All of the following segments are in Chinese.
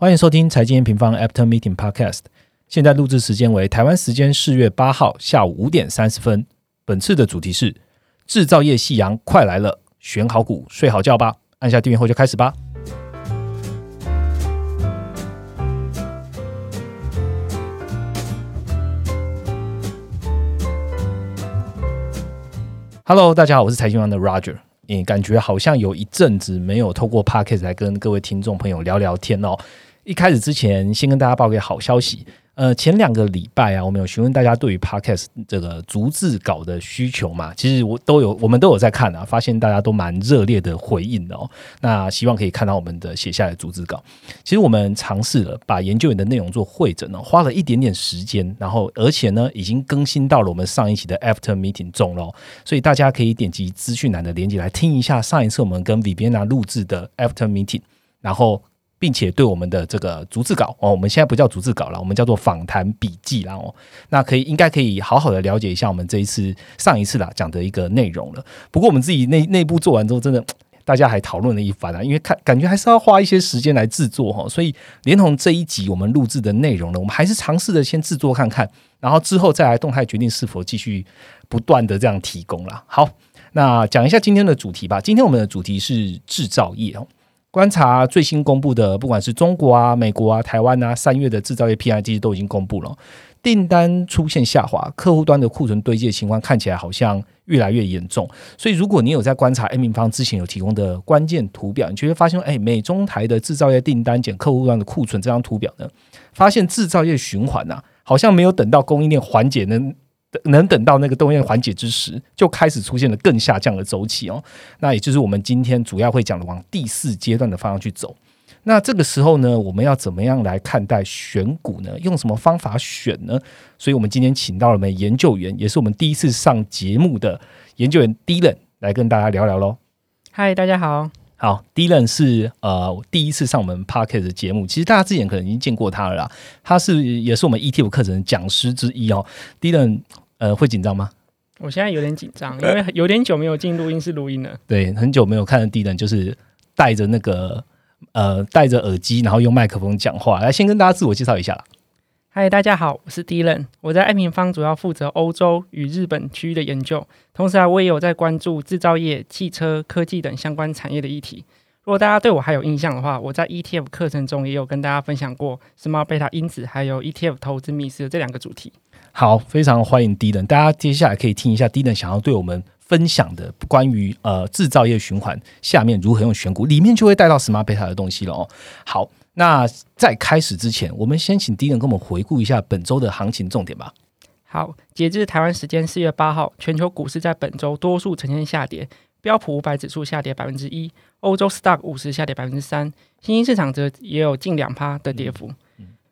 欢迎收听财经平方 After Meeting Podcast。现在录制时间为台湾时间四月八号下午五点三十分。本次的主题是制造业夕阳快来了，选好股睡好觉吧。按下订阅后就开始吧。Hello，大家好，我是财经王的 Roger。嗯，感觉好像有一阵子没有透过 Podcast 来跟各位听众朋友聊聊天哦。一开始之前，先跟大家报个好消息。呃，前两个礼拜啊，我们有询问大家对于 Podcast 这个逐字稿的需求嘛？其实我都有，我们都有在看啊，发现大家都蛮热烈的回应哦。那希望可以看到我们的写下来逐字稿。其实我们尝试了把研究员的内容做会诊呢，花了一点点时间，然后而且呢，已经更新到了我们上一期的 After Meeting 中喽。所以大家可以点击资讯栏的链接来听一下上一次我们跟 Viviana 录制的 After Meeting，然后。并且对我们的这个逐字稿哦，我们现在不叫逐字稿了，我们叫做访谈笔记啦哦。那可以应该可以好好的了解一下我们这一次上一次啦讲的一个内容了。不过我们自己内内部做完之后，真的 大家还讨论了一番啊，因为看感觉还是要花一些时间来制作哈，所以连同这一集我们录制的内容呢，我们还是尝试的先制作看看，然后之后再来动态决定是否继续不断的这样提供了。好，那讲一下今天的主题吧。今天我们的主题是制造业哦。观察最新公布的，不管是中国啊、美国啊、台湾啊，三月的制造业 PI 其实都已经公布了，订单出现下滑，客户端的库存堆积情况看起来好像越来越严重。所以，如果你有在观察 A 平方之前有提供的关键图表，你就会发现，哎，美中台的制造业订单减客户端的库存这张图表呢，发现制造业循环呐，好像没有等到供应链缓解呢。能等到那个供应缓解之时，就开始出现了更下降的周期哦。那也就是我们今天主要会讲的往第四阶段的方向去走。那这个时候呢，我们要怎么样来看待选股呢？用什么方法选呢？所以我们今天请到了我们研究员，也是我们第一次上节目的研究员 Dylan 来跟大家聊聊喽。嗨，大家好。好，第一任是呃第一次上我们 Parket 的节目，其实大家之前可能已经见过他了啦。他是也是我们 ETF 课程的讲师之一哦。第一任呃会紧张吗？我现在有点紧张，因为有点久没有进录音室录音了。对，很久没有看到第一任，就是戴着那个呃戴着耳机，然后用麦克风讲话。来，先跟大家自我介绍一下。嗨，大家好，我是 Dylan，我在爱平方主要负责欧洲与日本区域的研究，同时啊，我也有在关注制造业、汽车、科技等相关产业的议题。如果大家对我还有印象的话，我在 ETF 课程中也有跟大家分享过 Smart Beta 因子还有 ETF 投资密室这两个主题。好，非常欢迎 Dylan，大家接下来可以听一下 Dylan 想要对我们分享的关于呃制造业循环下面如何用选股，里面就会带到 Smart Beta 的东西了哦。好。那在开始之前，我们先请第一人跟我们回顾一下本周的行情重点吧。好，截至台湾时间四月八号，全球股市在本周多数呈现下跌，标普五百指数下跌百分之一，欧洲 Stock 五十下跌百分之三，新兴市场则也有近两趴的跌幅。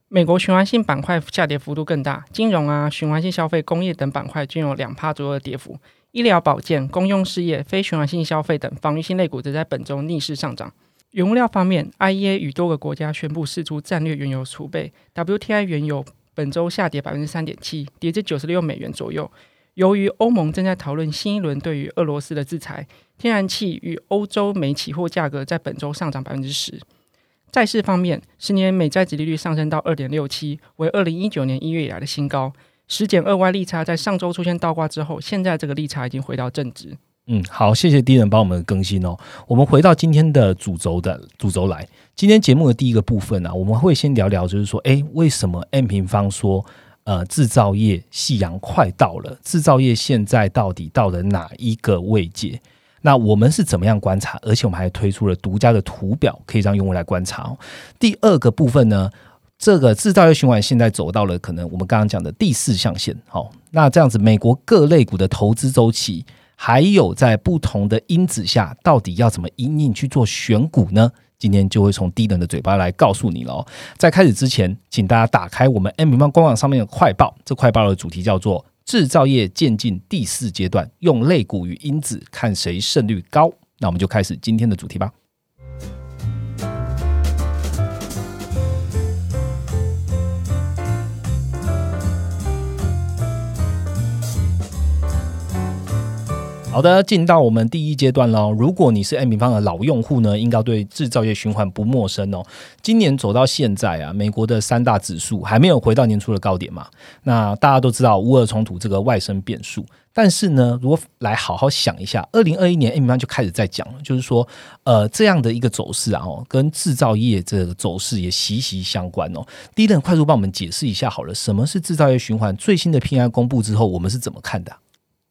美国循环性板块下跌幅度更大，金融啊、循环性消费、工业等板块均有两趴左右的跌幅，医疗保健、公用事业、非循环性消费等防御性类股则在本周逆势上涨。原物料方面，IEA 与多个国家宣布释出战略原油储备，WTI 原油本周下跌百分之三点七，跌至九十六美元左右。由于欧盟正在讨论新一轮对于俄罗斯的制裁，天然气与欧洲煤期货价格在本周上涨百分之十。债市方面，十年美债值利率上升到二点六七，为二零一九年一月以来的新高。十减二 Y 利差在上周出现倒挂之后，现在这个利差已经回到正值。嗯，好，谢谢敌人帮我们更新哦。我们回到今天的主轴的主轴来。今天节目的第一个部分呢，我们会先聊聊，就是说，哎，为什么 M 平方说，呃，制造业夕阳快到了？制造业现在到底到了哪一个位阶？那我们是怎么样观察？而且我们还推出了独家的图表，可以让用户来观察哦。第二个部分呢，这个制造业循环现在走到了可能我们刚刚讲的第四象限。好，那这样子，美国各类股的投资周期。还有在不同的因子下，到底要怎么因应去做选股呢？今天就会从低能的嘴巴来告诉你喽。在开始之前，请大家打开我们 M 平方官网上面的快报。这快报的主题叫做“制造业渐进第四阶段，用类股与因子看谁胜率高”。那我们就开始今天的主题吧。好的，进到我们第一阶段喽。如果你是 M 平方的老用户呢，应该对制造业循环不陌生哦。今年走到现在啊，美国的三大指数还没有回到年初的高点嘛？那大家都知道乌俄冲突这个外生变数。但是呢，如果来好好想一下，二零二一年 M 方就开始在讲了，就是说，呃，这样的一个走势啊，哦，跟制造业这个走势也息息相关哦。第一，快速帮我们解释一下好了，什么是制造业循环？最新的 P I 公布之后，我们是怎么看的？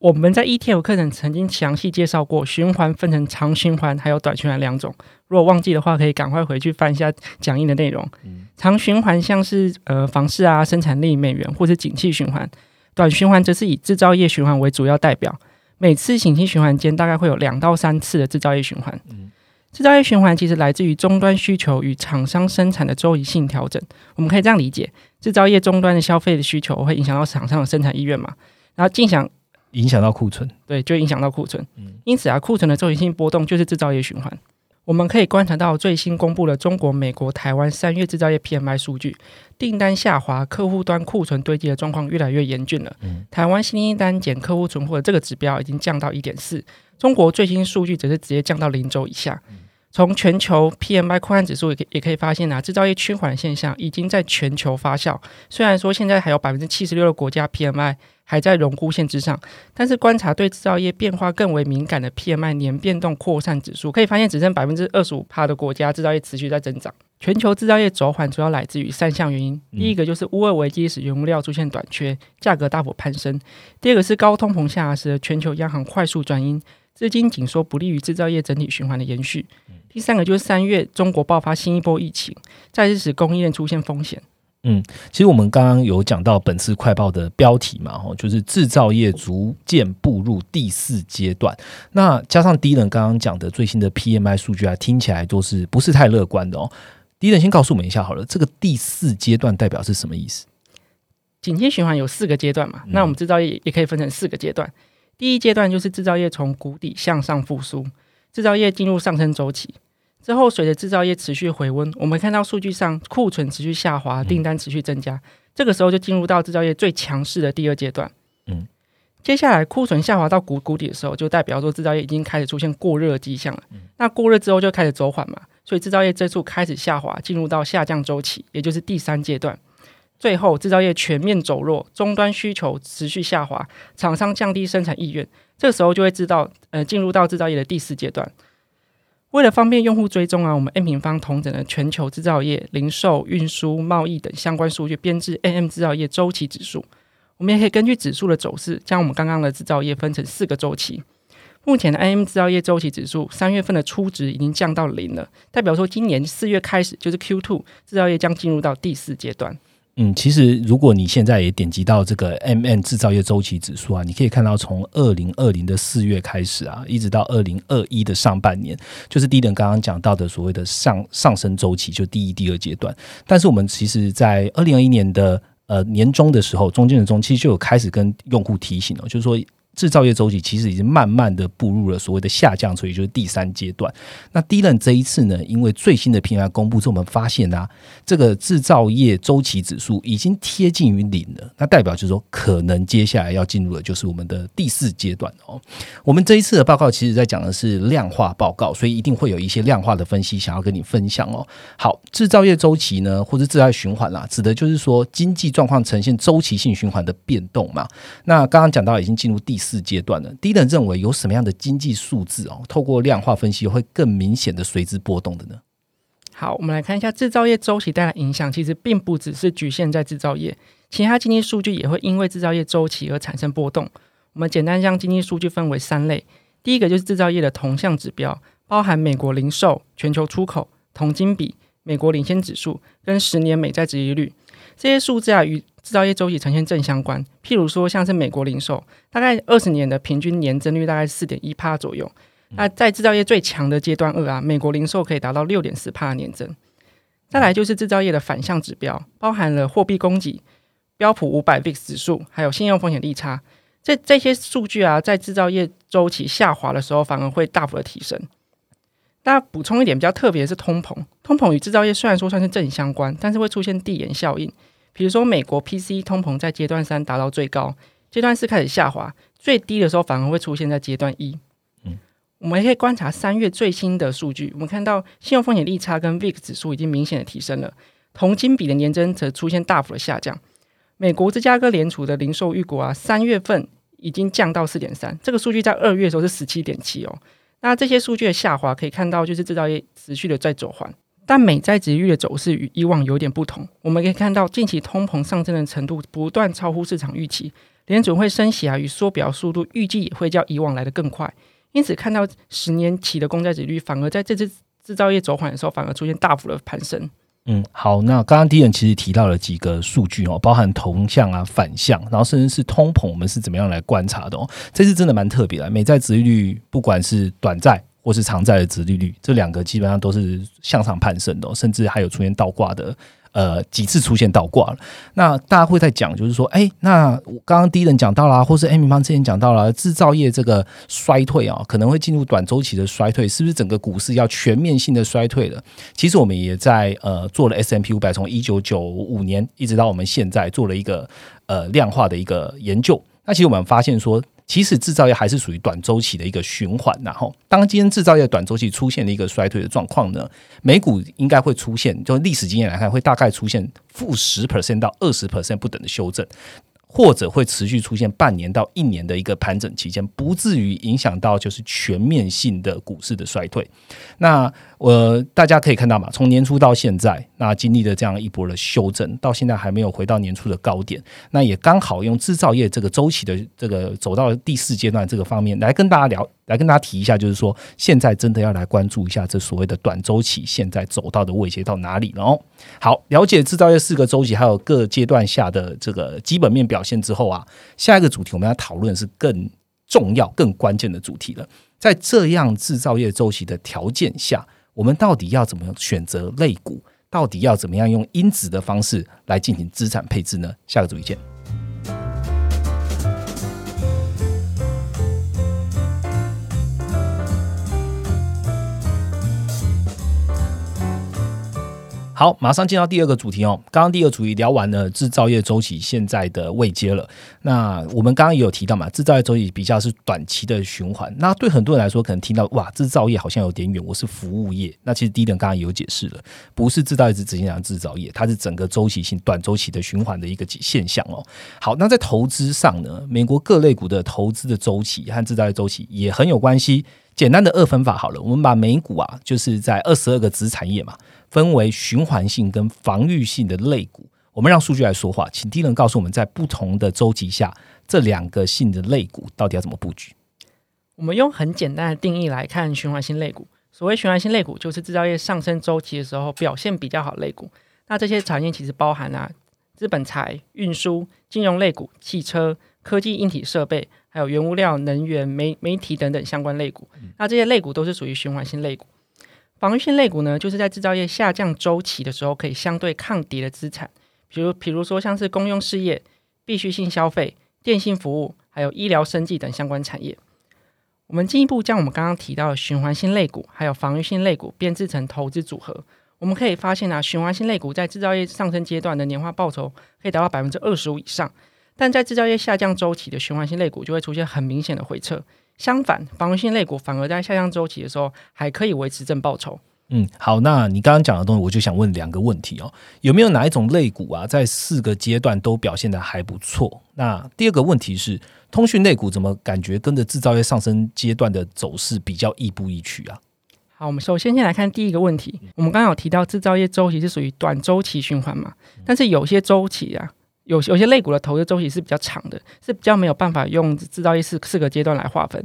我们在 ETF 课程曾经详细介绍过，循环分成长循环还有短循环两种。如果忘记的话，可以赶快回去翻一下讲义的内容。长循环像是呃房市啊、生产力、美元或是景气循环。短循环则是以制造业循环为主要代表，每次景气循环间大概会有两到三次的制造业循环。制造业循环其实来自于终端需求与厂商生产的周期性调整。我们可以这样理解：制造业终端的消费的需求会影响到厂商的生产意愿嘛？然后影响影响到库存，对，就影响到库存。因此啊，库存的周期性波动就是制造业循环。我们可以观察到最新公布的中国、美国、台湾三月制造业 PMI 数据，订单下滑，客户端库存堆积的状况越来越严峻了。嗯台湾新订单减客户存货的这个指标已经降到一点四，中国最新数据则是直接降到零轴以下。从全球 PMI 扩散指数也可也可以发现啊，制造业趋缓现象已经在全球发酵。虽然说现在还有百分之七十六的国家 PMI。还在荣枯线之上，但是观察对制造业变化更为敏感的 PMI 年变动扩散指数，可以发现只剩百分之二十五帕的国家制造业持续在增长。全球制造业走缓主要来自于三项原因：第一个就是乌俄危机使原物料出现短缺，价格大幅攀升；第二个是高通膨下时全球央行快速转阴，资金紧缩不利于制造业整体循环的延续；第三个就是三月中国爆发新一波疫情，再次使供应链出现风险。嗯，其实我们刚刚有讲到本次快报的标题嘛，吼，就是制造业逐渐步入第四阶段。那加上第一人刚刚讲的最新的 PMI 数据啊，听起来都是不是太乐观的哦。第一人先告诉我们一下好了，这个第四阶段代表是什么意思？景气循环有四个阶段嘛，那我们制造业也可以分成四个阶段。第一阶段就是制造业从谷底向上复苏，制造业进入上升周期。之后，随着制造业持续回温，我们看到数据上库存持续下滑，订单持续增加。这个时候就进入到制造业最强势的第二阶段。嗯，接下来库存下滑到谷谷底的时候，就代表说制造业已经开始出现过热迹象了。那过热之后就开始走缓嘛，所以制造业这处开始下滑，进入到下降周期，也就是第三阶段。最后，制造业全面走弱，终端需求持续下滑，厂商降低生产意愿，这个时候就会知道，呃，进入到制造业的第四阶段。为了方便用户追踪啊，我们 N 平方同整了全球制造业、零售、运输、贸易等相关数据，编制 N M 制造业周期指数。我们也可以根据指数的走势，将我们刚刚的制造业分成四个周期。目前的 N M 制造业周期指数三月份的初值已经降到零了，代表说今年四月开始就是 Q two 制造业将进入到第四阶段。嗯，其实如果你现在也点击到这个 M N 制造业周期指数啊，你可以看到从二零二零的四月开始啊，一直到二零二一的上半年，就是第一轮刚刚讲到的所谓的上上升周期，就第一、第二阶段。但是我们其实，在二零二一年的呃年中的时候，中间的中期就有开始跟用户提醒了，就是说。制造业周期其实已经慢慢的步入了所谓的下降，所以就是第三阶段。那第一轮这一次呢，因为最新的 PMI 公布之后，我们发现啊，这个制造业周期指数已经贴近于零了。那代表就是说，可能接下来要进入的就是我们的第四阶段哦。我们这一次的报告其实在讲的是量化报告，所以一定会有一些量化的分析想要跟你分享哦。好，制造业周期呢，或者制造业循环啦，指的就是说经济状况呈现周期性循环的变动嘛。那刚刚讲到已经进入第。四阶段的，第一人认为有什么样的经济数字哦，透过量化分析会更明显的随之波动的呢？好，我们来看一下制造业周期带来影响，其实并不只是局限在制造业，其他经济数据也会因为制造业周期而产生波动。我们简单将经济数据分为三类，第一个就是制造业的同向指标，包含美国零售、全球出口、铜金比、美国领先指数跟十年美债值利率。这些数字啊，与制造业周期呈现正相关。譬如说，像是美国零售，大概二十年的平均年增率大概四点一帕左右。那在制造业最强的阶段二啊，美国零售可以达到六点四帕年增。再来就是制造业的反向指标，包含了货币供给、标普五百 VIX 指数，还有信用风险利差。这这些数据啊，在制造业周期下滑的时候，反而会大幅的提升。大家补充一点比较特别的是通膨，通膨与制造业虽然说算是正相关，但是会出现递延效应。比如说美国 PC 通膨在阶段三达到最高，阶段四开始下滑，最低的时候反而会出现在阶段一。嗯，我们也可以观察三月最新的数据，我们看到信用风险利差跟 VIX 指数已经明显的提升了，同金比的年增则出现大幅的下降。美国芝加哥联储的零售预估啊，三月份已经降到四点三，这个数据在二月的时候是十七点七哦。那这些数据的下滑可以看到，就是制造业持续的在走缓。但美债值率的走势与以往有点不同，我们可以看到近期通膨上升的程度不断超乎市场预期，联准会升息啊与缩表速度预计也会较以往来的更快，因此看到十年期的公债值率反而在这次制造业走缓的时候，反而出现大幅的攀升。嗯，好，那刚刚迪人其实提到了几个数据哦，包含同向啊、反向，然后甚至是通膨，我们是怎么样来观察的哦？这次真的蛮特别的，美债殖率不管是短债。或是长债的值利率，这两个基本上都是向上攀升的，甚至还有出现倒挂的，呃，几次出现倒挂了。那大家会在讲，就是说，哎，那我刚刚第一人讲到了，或是 Amy 方之前讲到了，制造业这个衰退啊，可能会进入短周期的衰退，是不是整个股市要全面性的衰退了？其实我们也在呃做了 S M P 五百，从一九九五年一直到我们现在做了一个呃量化的一个研究。那其实我们发现说。其实制造业还是属于短周期的一个循环，然后当今天制造业短周期出现了一个衰退的状况呢，美股应该会出现，就历史经验来看，会大概出现负十 percent 到二十 percent 不等的修正。或者会持续出现半年到一年的一个盘整期间，不至于影响到就是全面性的股市的衰退。那我大家可以看到嘛，从年初到现在，那经历了这样一波的修正，到现在还没有回到年初的高点。那也刚好用制造业这个周期的这个走到第四阶段这个方面来跟大家聊。来跟大家提一下，就是说，现在真的要来关注一下这所谓的短周期，现在走到的位阶到哪里了哦。好，了解制造业四个周期还有各阶段下的这个基本面表现之后啊，下一个主题我们要讨论的是更重要、更关键的主题了。在这样制造业周期的条件下，我们到底要怎么样选择类股？到底要怎么样用因子的方式来进行资产配置呢？下个主题见。好，马上进到第二个主题哦。刚刚第二个主题聊完了制造业周期现在的位阶了。那我们刚刚也有提到嘛，制造业周期比较是短期的循环。那对很多人来说，可能听到哇，制造业好像有点远，我是服务业。那其实第一点刚刚也有解释了，不是制造业只只讲制造业，它是整个周期性短周期的循环的一个现象哦。好，那在投资上呢，美国各类股的投资的周期和制造业周期也很有关系。简单的二分法好了，我们把美股啊，就是在二十二个子产业嘛。分为循环性跟防御性的类股，我们让数据来说话，请第一人告诉我们在不同的周期下，这两个性的类股到底要怎么布局？我们用很简单的定义来看循环性类股。所谓循环性类股，就是制造业上升周期的时候表现比较好类股。那这些产业其实包含啊资本财、运输、金融类股、汽车、科技硬体设备，还有原物料、能源、媒媒体等等相关类股。那这些类股都是属于循环性类股。防御性类股呢，就是在制造业下降周期的时候，可以相对抗跌的资产，比如，比如说像是公用事业、必需性消费、电信服务，还有医疗生计等相关产业。我们进一步将我们刚刚提到的循环性类股，还有防御性类股编制成投资组合，我们可以发现啊，循环性类股在制造业上升阶段的年化报酬可以达到百分之二十五以上，但在制造业下降周期的循环性类股就会出现很明显的回撤。相反，防御性类股反而在下降周期的时候还可以维持正报酬。嗯，好，那你刚刚讲的东西，我就想问两个问题哦。有没有哪一种类股啊，在四个阶段都表现的还不错？那第二个问题是，通讯类股怎么感觉跟着制造业上升阶段的走势比较亦步亦趋啊？好，我们首先先来看第一个问题。我们刚刚有提到制造业周期是属于短周期循环嘛？但是有些周期啊。有有些类股的投资周期是比较长的，是比较没有办法用制造业四四个阶段来划分。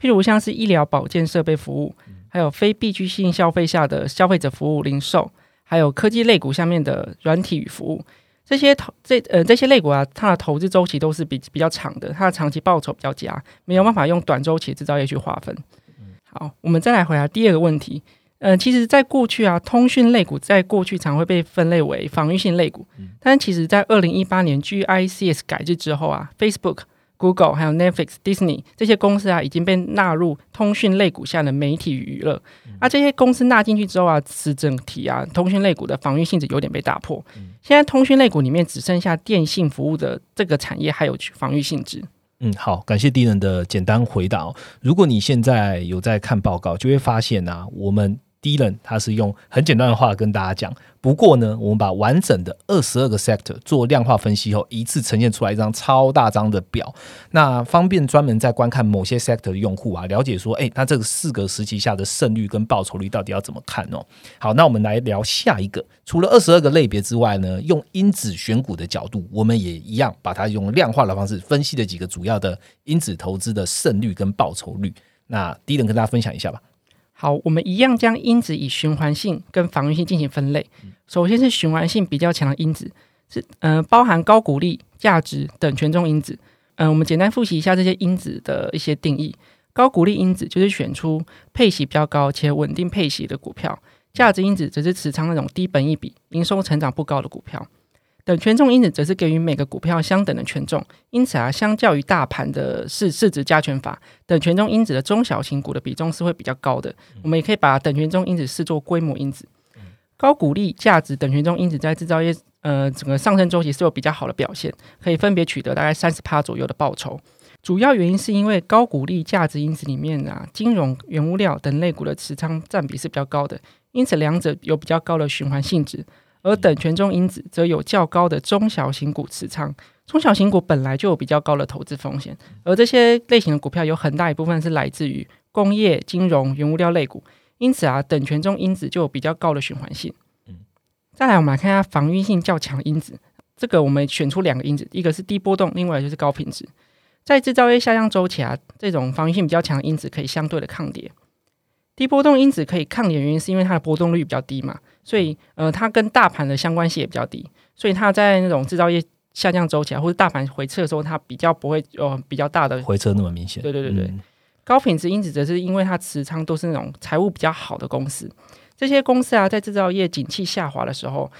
譬如像是医疗保健设备服务，还有非必需性消费下的消费者服务零售，还有科技类股下面的软体与服务，这些投这呃这些类股啊，它的投资周期都是比比较长的，它的长期报酬比较佳，没有办法用短周期制造业去划分。好，我们再来回答第二个问题。嗯，其实，在过去啊，通讯类股在过去常会被分类为防御性类股。但其实，在二零一八年 GICS 改制之后啊，Facebook、Google 还有 Netflix、Disney 这些公司啊，已经被纳入通讯类股下的媒体与娱乐。啊，这些公司纳进去之后啊，使整体啊，通讯类股的防御性质有点被打破。现在通讯类股里面只剩下电信服务的这个产业还有防御性质。嗯，好，感谢敌人的简单回答。如果你现在有在看报告，就会发现啊，我们。第一轮，他是用很简单的话跟大家讲。不过呢，我们把完整的二十二个 sector 做量化分析后，一次呈现出来一张超大张的表，那方便专门在观看某些 sector 的用户啊，了解说，哎，那这个四个时期下的胜率跟报酬率到底要怎么看哦？好，那我们来聊下一个。除了二十二个类别之外呢，用因子选股的角度，我们也一样把它用量化的方式分析了几个主要的因子投资的胜率跟报酬率。那第一轮跟大家分享一下吧。好，我们一样将因子以循环性跟防御性进行分类。首先是循环性比较强的因子，是呃包含高股利、价值等权重因子。嗯，我们简单复习一下这些因子的一些定义。高股利因子就是选出配息比较高且稳定配息的股票，价值因子则是持仓那种低本益比、营收成长不高的股票。等权重因子则是给予每个股票相等的权重，因此啊，相较于大盘的市市值加权法，等权重因子的中小型股的比重是会比较高的。我们也可以把等权重因子视作规模因子。高股利、价值等权重因子在制造业呃整个上升周期是有比较好的表现，可以分别取得大概三十趴左右的报酬。主要原因是因为高股利、价值因子里面啊，金融、原物料等类股的持仓占比是比较高的，因此两者有比较高的循环性质。而等权重因子则有较高的中小型股持仓，中小型股本来就有比较高的投资风险，而这些类型的股票有很大一部分是来自于工业、金融、原物料类股，因此啊，等权重因子就有比较高的循环性。嗯，再来我们来看一下防御性较强因子，这个我们选出两个因子，一个是低波动，另外就是高品质。在制造业下降周期啊，这种防御性比较强的因子可以相对的抗跌。低波动因子可以抗跌，原因是因为它的波动率比较低嘛。所以，呃，它跟大盘的相关性也比较低，所以它在那种制造业下降周期啊，或者大盘回撤的时候，它比较不会有比较大的回撤那么明显。对对对对，高品质因子则是因为它持仓都是那种财务比较好的公司，这些公司啊，在制造业景气下滑的时候，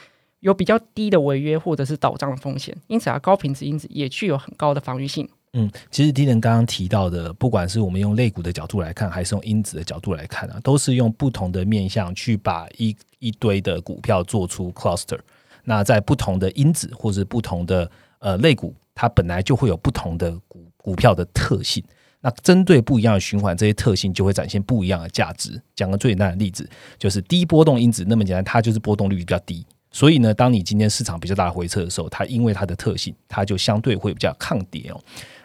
有比较低的违约或者是倒账的风险，因此啊，高品质因子也具有很高的防御性。嗯，其实迪人刚刚提到的，不管是我们用类股的角度来看，还是用因子的角度来看啊，都是用不同的面向去把一一堆的股票做出 cluster。那在不同的因子或者不同的呃类股，它本来就会有不同的股股票的特性。那针对不一样的循环，这些特性就会展现不一样的价值。讲个最简单的例子，就是低波动因子那么简单，它就是波动率比较低。所以呢，当你今天市场比较大的回撤的时候，它因为它的特性，它就相对会比较抗跌哦。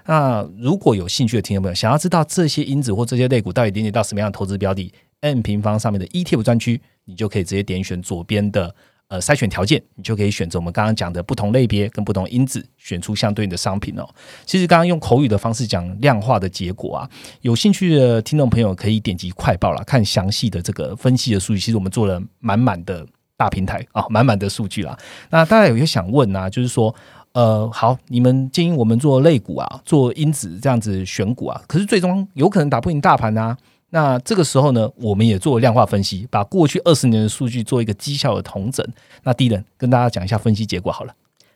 那如果有兴趣的听众朋友，想要知道这些因子或这些类股到底连接到什么样的投资标的，N 平方上面的 ETF 专区，你就可以直接点选左边的呃筛选条件，你就可以选择我们刚刚讲的不同类别跟不同因子，选出相对应的商品哦。其实刚刚用口语的方式讲量化的结果啊，有兴趣的听众朋友可以点击快报了，看详细的这个分析的数据。其实我们做了满满的大平台啊，满满的数据啦。那大家有些想问啊，就是说。呃，好，你们建议我们做类股啊，做因子这样子选股啊，可是最终有可能打不赢大盘啊。那这个时候呢，我们也做量化分析，把过去二十年的数据做一个绩效的统整。那第一人跟大家讲一下分析结果好了。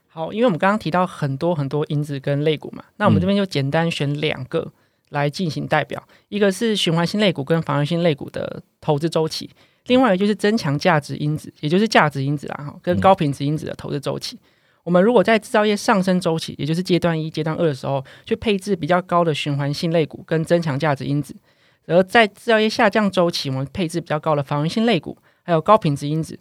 好，因为我们刚刚提到很多很多因子跟类股嘛，那我们这边就简单选两个来进行代表，一个是循环性类股跟防御性类股的投资周期，另外一个就是增强价值因子，也就是价值因子啦哈，跟高品质因子的投资周期。我们如果在制造业上升周期，也就是阶段一、阶段二的时候，去配置比较高的循环性类股跟增强价值因子；而在制造业下降周期，我们配置比较高的防御性类股，还有高品质因子。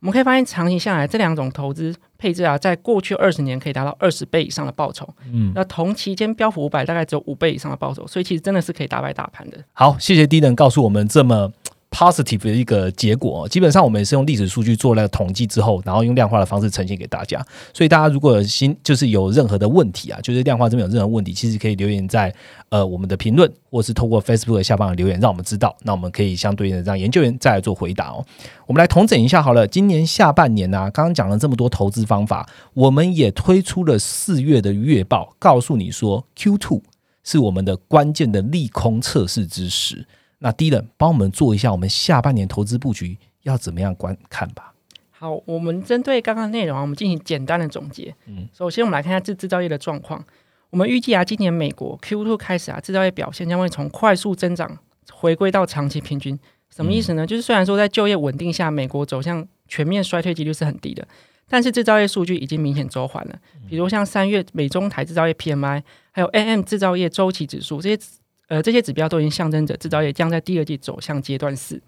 我们可以发现，长期下来，这两种投资配置啊，在过去二十年可以达到二十倍以上的报酬。嗯，那同期间标普五百大概只有五倍以上的报酬，所以其实真的是可以打败大盘的。好，谢谢低能告诉我们这么。Positive 的一个结果，基本上我们也是用历史数据做了统计之后，然后用量化的方式呈现给大家。所以大家如果有新就是有任何的问题啊，就是量化这边有任何问题，其实可以留言在呃我们的评论，或是透过 Facebook 下方的留言，让我们知道。那我们可以相对应的让研究员再来做回答哦。我们来统整一下好了，今年下半年呢，刚刚讲了这么多投资方法，我们也推出了四月的月报，告诉你说 Q two 是我们的关键的利空测试之时。那第一人帮我们做一下，我们下半年投资布局要怎么样观看吧？好，我们针对刚刚内容啊，我们进行简单的总结。嗯，首先我们来看一下制制造业的状况。我们预计啊，今年美国 Q two 开始啊，制造业表现将会从快速增长回归到长期平均。什么意思呢？就是虽然说在就业稳定下，美国走向全面衰退几率是很低的，但是制造业数据已经明显走缓了，比如像三月美中台制造业 PMI，还有 AM 制造业周期指数这些，呃，这些指标都已经象征着制造业将在第二季走向阶段四。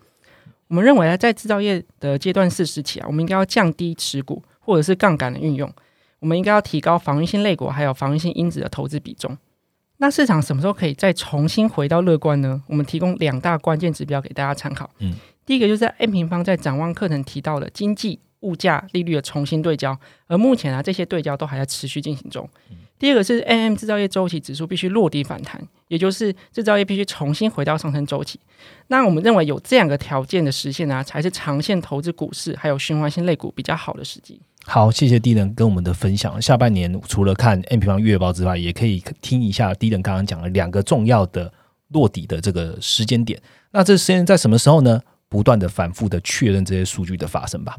我们认为啊，在制造业的阶段四时期啊，我们应该要降低持股或者是杠杆的运用，我们应该要提高防御性类股还有防御性因子的投资比重。那市场什么时候可以再重新回到乐观呢？我们提供两大关键指标给大家参考。嗯，第一个就是在 M 平方在展望课程提到的经济。物价、利率的重新对焦，而目前啊，这些对焦都还在持续进行中。第二个是 M M 制造业周期指数必须落地反弹，也就是制造业必须重新回到上升周期。那我们认为有这两个条件的实现啊，才是长线投资股市还有循环性类股比较好的时机。好，谢谢低人跟我们的分享。下半年除了看 M 平方月报之外，也可以听一下低人刚刚讲了两个重要的落底的这个时间点。那这时间在什么时候呢？不断的反复的确认这些数据的发生吧。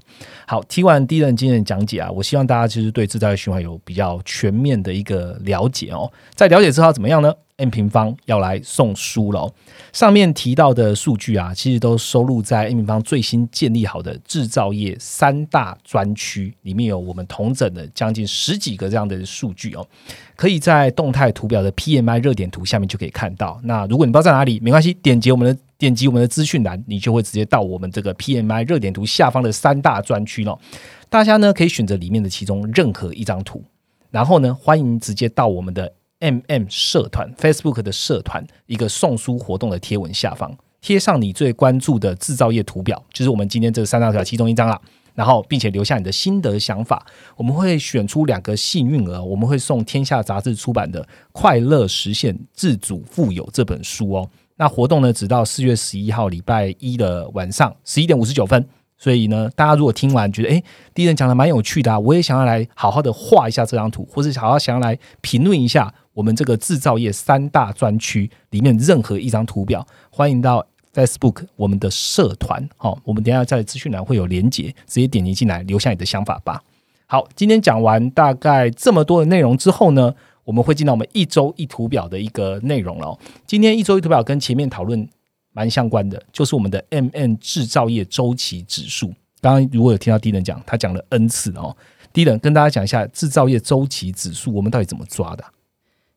好，听完第一任经验讲解啊，我希望大家其实对制造业循环有比较全面的一个了解哦。在了解之后怎么样呢？M 平方要来送书了。上面提到的数据啊，其实都收录在 M 平方最新建立好的制造业三大专区里面，有我们同整的将近十几个这样的数据哦。可以在动态图表的 PMI 热点图下面就可以看到。那如果你不知道在哪里，没关系，点击我们的。点击我们的资讯栏，你就会直接到我们这个 PMI 热点图下方的三大专区了。大家呢可以选择里面的其中任何一张图，然后呢欢迎直接到我们的 MM 社团 Facebook 的社团一个送书活动的贴文下方，贴上你最关注的制造业图表，就是我们今天这三大条其中一张了。然后并且留下你的心得想法，我们会选出两个幸运儿，我们会送天下杂志出版的《快乐实现自主富有》这本书哦。那活动呢，直到四月十一号礼拜一的晚上十一点五十九分。所以呢，大家如果听完觉得哎，第一人讲的蛮有趣的啊，我也想要来好好的画一下这张图，或者好好想要来评论一下我们这个制造业三大专区里面任何一张图表，欢迎到 Facebook 我们的社团，好，我们等下在资讯栏会有连结，直接点击进来留下你的想法吧。好，今天讲完大概这么多的内容之后呢？我们会进到我们一周一图表的一个内容了。今天一周一图表跟前面讨论蛮相关的，就是我们的 M N 制造业周期指数。刚刚如果有听到低人讲，他讲了 N 次哦。低人跟大家讲一下制造业周期指数，我们到底怎么抓的？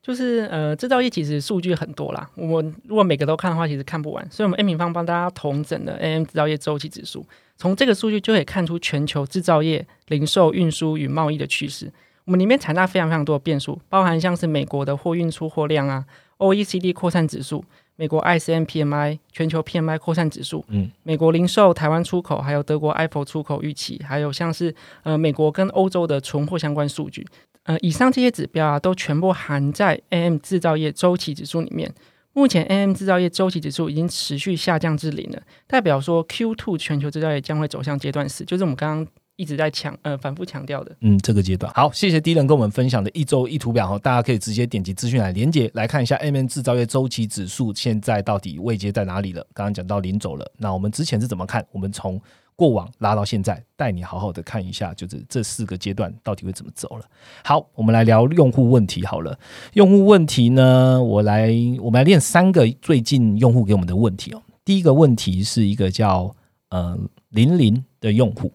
就是呃，制造业其实数据很多啦，我们如果每个都看的话，其实看不完。所以，我们 M 平方帮大家统整了 M 制造业周期指数，从这个数据就可以看出全球制造业、零售、运输与贸易的趋势。我们里面采纳非常非常多的变数，包含像是美国的货运出货量啊，OECD 扩散指数，美国 ISM PMI，全球 PMI 扩散指数，嗯，美国零售、台湾出口，还有德国 Apple 出口预期，还有像是呃美国跟欧洲的存货相关数据，呃，以上这些指标啊，都全部含在 AM 制造业周期指数里面。目前 AM 制造业周期指数已经持续下降至零了，代表说 Q2 全球制造业将会走向阶段四，就是我们刚刚。一直在强呃反复强调的，嗯，这个阶段好，谢谢第一人跟我们分享的一周一图表哈，大家可以直接点击资讯来连接来看一下 M N 制造业周期指数现在到底位阶在哪里了。刚刚讲到临走了，那我们之前是怎么看？我们从过往拉到现在，带你好好的看一下，就是这四个阶段到底会怎么走了。好，我们来聊用户问题好了。用户问题呢，我来我们来练三个最近用户给我们的问题哦。第一个问题是一个叫呃零零的用户。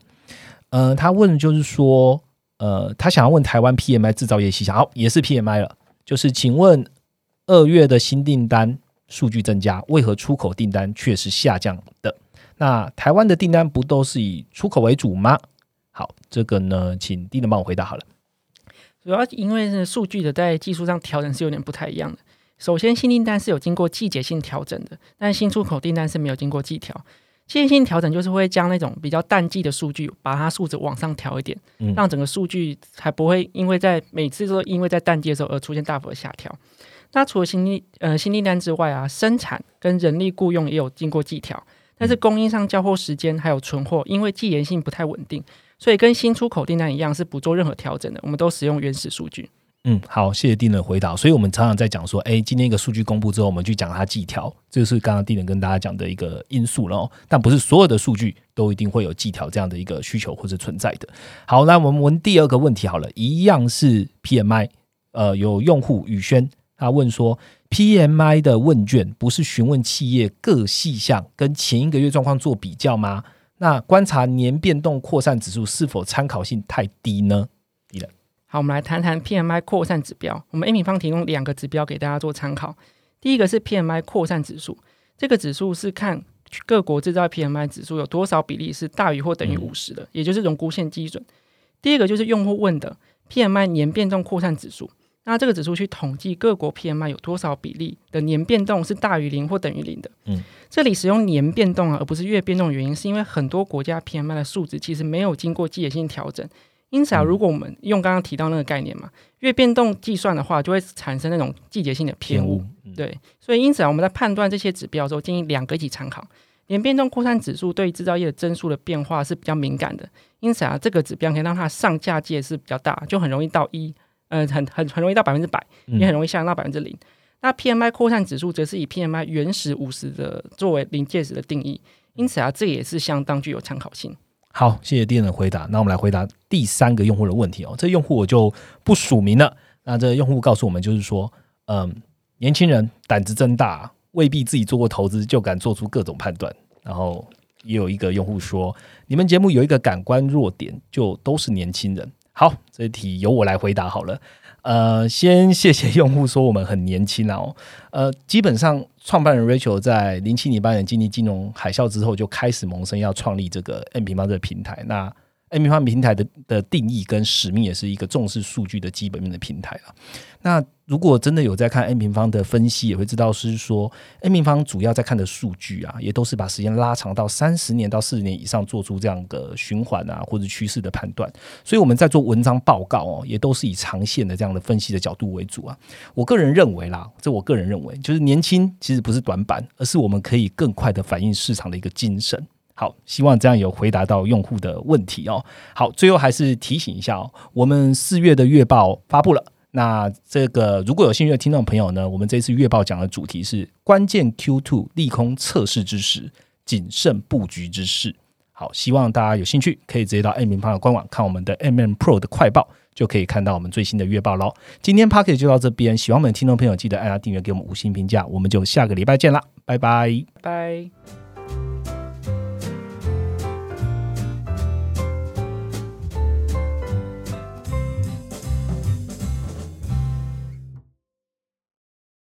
呃，他问就是说，呃，他想要问台湾 PMI 制造业细项，好，也是 PMI 了，就是请问二月的新订单数据增加，为何出口订单却是下降的？那台湾的订单不都是以出口为主吗？好，这个呢，请丁能帮我回答好了。主要因为是数据的在技术上调整是有点不太一样的。首先，新订单是有经过季节性调整的，但新出口订单是没有经过季调。季节性调整就是会将那种比较淡季的数据，把它数值往上调一点，让整个数据才不会因为在每次都因为在淡季的时候而出现大幅的下调。那除了新订呃新订单之外啊，生产跟人力雇佣也有经过计调，但是供应商交货时间还有存货，因为季延性不太稳定，所以跟新出口订单一样是不做任何调整的，我们都使用原始数据。嗯，好，谢谢丁人回答。所以，我们常常在讲说，哎，今天一个数据公布之后，我们去讲它季调，这是刚刚丁人跟大家讲的一个因素了。但不是所有的数据都一定会有季调这样的一个需求或者存在的。好，那我们问第二个问题好了，一样是 PMI。呃，有用户宇轩他问说，PMI 的问卷不是询问企业各细项跟前一个月状况做比较吗？那观察年变动扩散指数是否参考性太低呢？好，我们来谈谈 PMI 扩散指标。我们 A 平方提供两个指标给大家做参考。第一个是 PMI 扩散指数，这个指数是看各国制造 PMI 指数有多少比例是大于或等于五十的，也就是荣枯线基准。第二个就是用户问的 PMI 年变动扩散指数，那这个指数去统计各国 PMI 有多少比例的年变动是大于零或等于零的。嗯，这里使用年变动啊，而不是月变动的原因，是因为很多国家 PMI 的数值其实没有经过季节性调整。因此啊，如果我们用刚刚提到那个概念嘛，月变动计算的话，就会产生那种季节性的偏误。对，所以因此啊，我们在判断这些指标的时候，建议两个一起参考。年变动扩散指数对制造业的增速的变化是比较敏感的，因此啊，这个指标可以让它上下界是比较大，就很容易到一，呃，很很很容易到百分之百，也很容易下降到百分之零。那 PMI 扩散指数则是以 PMI 原始五十的作为临界值的定义，因此啊，这也是相当具有参考性。好，谢谢店的回答。那我们来回答第三个用户的问题哦。这用户我就不署名了。那这用户告诉我们，就是说，嗯，年轻人胆子真大，未必自己做过投资就敢做出各种判断。然后也有一个用户说，你们节目有一个感官弱点，就都是年轻人。好，这题由我来回答好了。呃，先谢谢用户说我们很年轻哦。呃，基本上创办人 Rachel 在零七年八年经历金融海啸之后，就开始萌生要创立这个 N 平方这个平台。那 M 平方平台的的定义跟使命也是一个重视数据的基本面的平台了。那如果真的有在看 N 平方的分析，也会知道是说 N 平方主要在看的数据啊，也都是把时间拉长到三十年到四十年以上，做出这样的循环啊或者趋势的判断。所以我们在做文章报告哦，也都是以长线的这样的分析的角度为主啊。我个人认为啦，这我个人认为，就是年轻其实不是短板，而是我们可以更快的反映市场的一个精神。好，希望这样有回答到用户的问题哦。好，最后还是提醒一下哦，我们四月的月报发布了。那这个如果有兴趣的听众朋友呢，我们这次月报讲的主题是关键 Q two 利空测试之时，谨慎布局之事。好，希望大家有兴趣可以直接到 M 平方的官网看我们的 M M Pro 的快报，就可以看到我们最新的月报喽。今天 p a c k e t 就到这边，喜欢我们的听众朋友记得按下订阅，给我们五星评价，我们就下个礼拜见啦，拜拜拜。